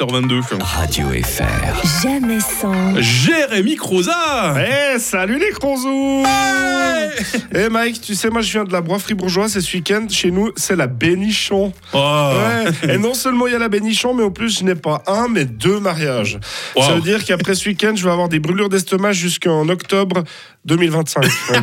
7h22. Radio FR. Jamais sans. Jérémy Croza Eh, salut les Cronzous Eh Mike, tu sais, moi je viens de la bois fribourgeoise et ce week-end, chez nous, c'est la bénichon. Oh. Ouais. Et non seulement il y a la bénichon, mais en plus, je n'ai pas un, mais deux mariages. Wow. Ça veut dire qu'après ce week-end, je vais avoir des brûlures d'estomac jusqu'en octobre 2025. Ouais.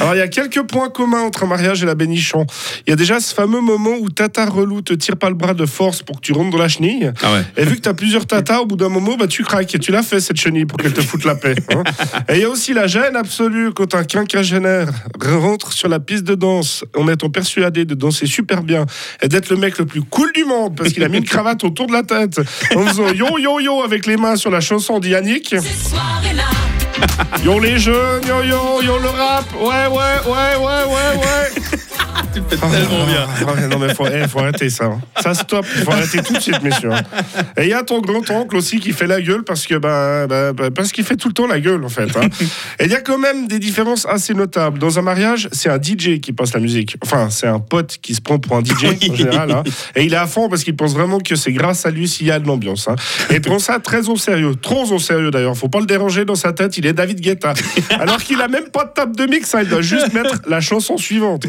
Alors, il y a quelques points communs entre un mariage et la bénichon. Il y a déjà ce fameux moment où Tata Relou te tire pas le bras de force pour que tu rentres dans la chenille. Ah ouais. Et vu que tu as plusieurs tatas, au bout d'un moment, bah, tu craques. Et tu l'as fait, cette chenille, pour qu'elle te foute la paix. hein. Et il y a aussi la gêne absolue quand un quinquagénaire rentre sur la piste de danse en étant persuadé de danser super bien et d'être le mec le plus cool du monde parce qu'il a mis une cravate autour de la tête en faisant yo yo yo avec les mains sur la chanson d'Yannick. Yo les jeunes, yo yo, yo le rap, ouais ouais ouais ouais ouais ouais. Tu le fais tellement bien. Ah, ouais, non mais faut, eh, faut arrêter ça. hein. Ça stop, faut arrêter tout de suite messieurs. hein. Et il y a ton grand-oncle aussi qui fait la gueule parce que bah, bah, bah, parce qu'il fait tout le temps la gueule en fait. hein. Et il y a quand même des différences assez notables. Dans un mariage, c'est un DJ qui passe la musique. Enfin, c'est un pote qui se prend pour un DJ en général. hein. Et il est à fond parce qu'il pense vraiment que c'est grâce à lui s'il y a de l'ambiance. Et il prend ça très au sérieux, trop au sérieux d'ailleurs. Faut pas le déranger dans sa tête. Il est David Guetta. Alors qu'il a même pas de table de mix. Il doit juste mettre la chanson suivante.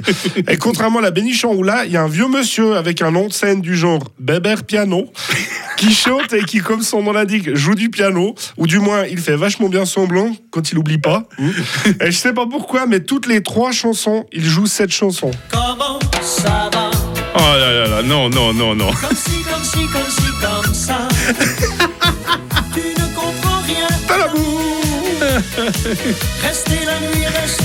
Et contrairement à la Bénichon où là, il y a un vieux monsieur avec un nom de scène du genre Beber Piano qui chante et qui, comme son nom l'indique, joue du piano, ou du moins il fait vachement bien semblant quand il oublie pas. Et je sais pas pourquoi, mais toutes les trois chansons, il joue cette chanson. Comment ça va? Oh là là là, non, non, non, non. Comme si, comme si, comme si, comme ça. tu ne comprends rien. T'as l'amour Restez la nuit, restez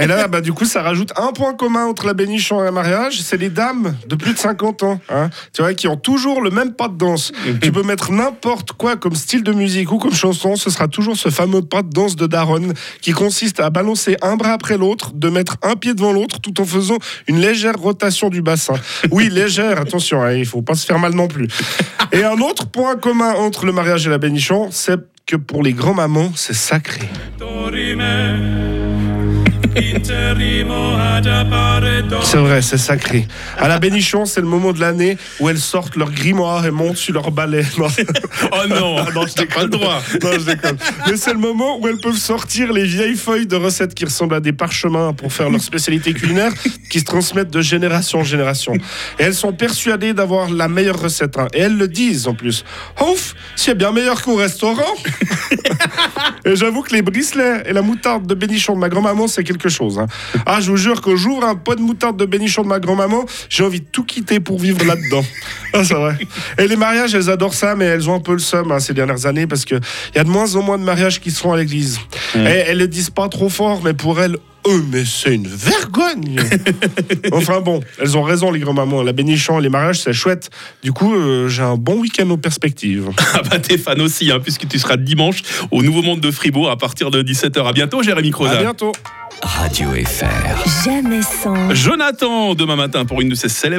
Et là, bah, du coup, ça rajoute un point commun entre la bénichon et le mariage, c'est les dames de plus de 50 ans, hein, tu vois, qui ont toujours le même pas de danse. tu peux mettre n'importe quoi comme style de musique ou comme chanson, ce sera toujours ce fameux pas de danse de Daronne qui consiste à balancer un bras après l'autre, de mettre un pied devant l'autre tout en faisant une légère rotation du bassin. Oui, légère, attention, hein, il faut pas se faire mal non plus. Et un autre point commun entre le mariage et la bénichon, c'est que pour les grands-mamans, c'est sacré. C'est vrai, c'est sacré. À la bénichon, c'est le moment de l'année où elles sortent leur grimoire et montent sur leur balai. Non, Oh non, non, je le droit. non, je déconne. Mais c'est le moment où elles peuvent sortir les vieilles feuilles de recettes qui ressemblent à des parchemins pour faire leur spécialité culinaire qui se transmettent de génération en génération. Et elles sont persuadées d'avoir la meilleure recette. hein. Et elles le disent en plus. Ouf, c'est bien meilleur qu'au restaurant. Et j'avoue que les bricelets et la moutarde de bénichon de ma grand-maman, c'est quelque chose. hein. Ah, je vous jure, quand j'ouvre un pot de moutarde de bénichon de ma grand-maman, j'ai envie de tout quitter pour vivre là-dedans. Ah, c'est vrai. Et les mariages, elles adorent ça, mais elles ont un peu le seum hein, ces dernières années parce qu'il y a de moins en moins de mariages qui se font à l'église. Et elles le disent pas trop fort, mais pour elles, eux, mais c'est une vergogne. enfin bon, elles ont raison, les grands-mamans. La bénichon, les mariages, c'est chouette. Du coup, euh, j'ai un bon week-end aux perspectives. Ah bah t'es fan aussi, hein, puisque tu seras dimanche au Nouveau Monde de Fribourg à partir de 17h. À bientôt, Jérémy Croza. À bientôt. Radio FR. Jamais sans. Jonathan, demain matin pour une de ses célèbres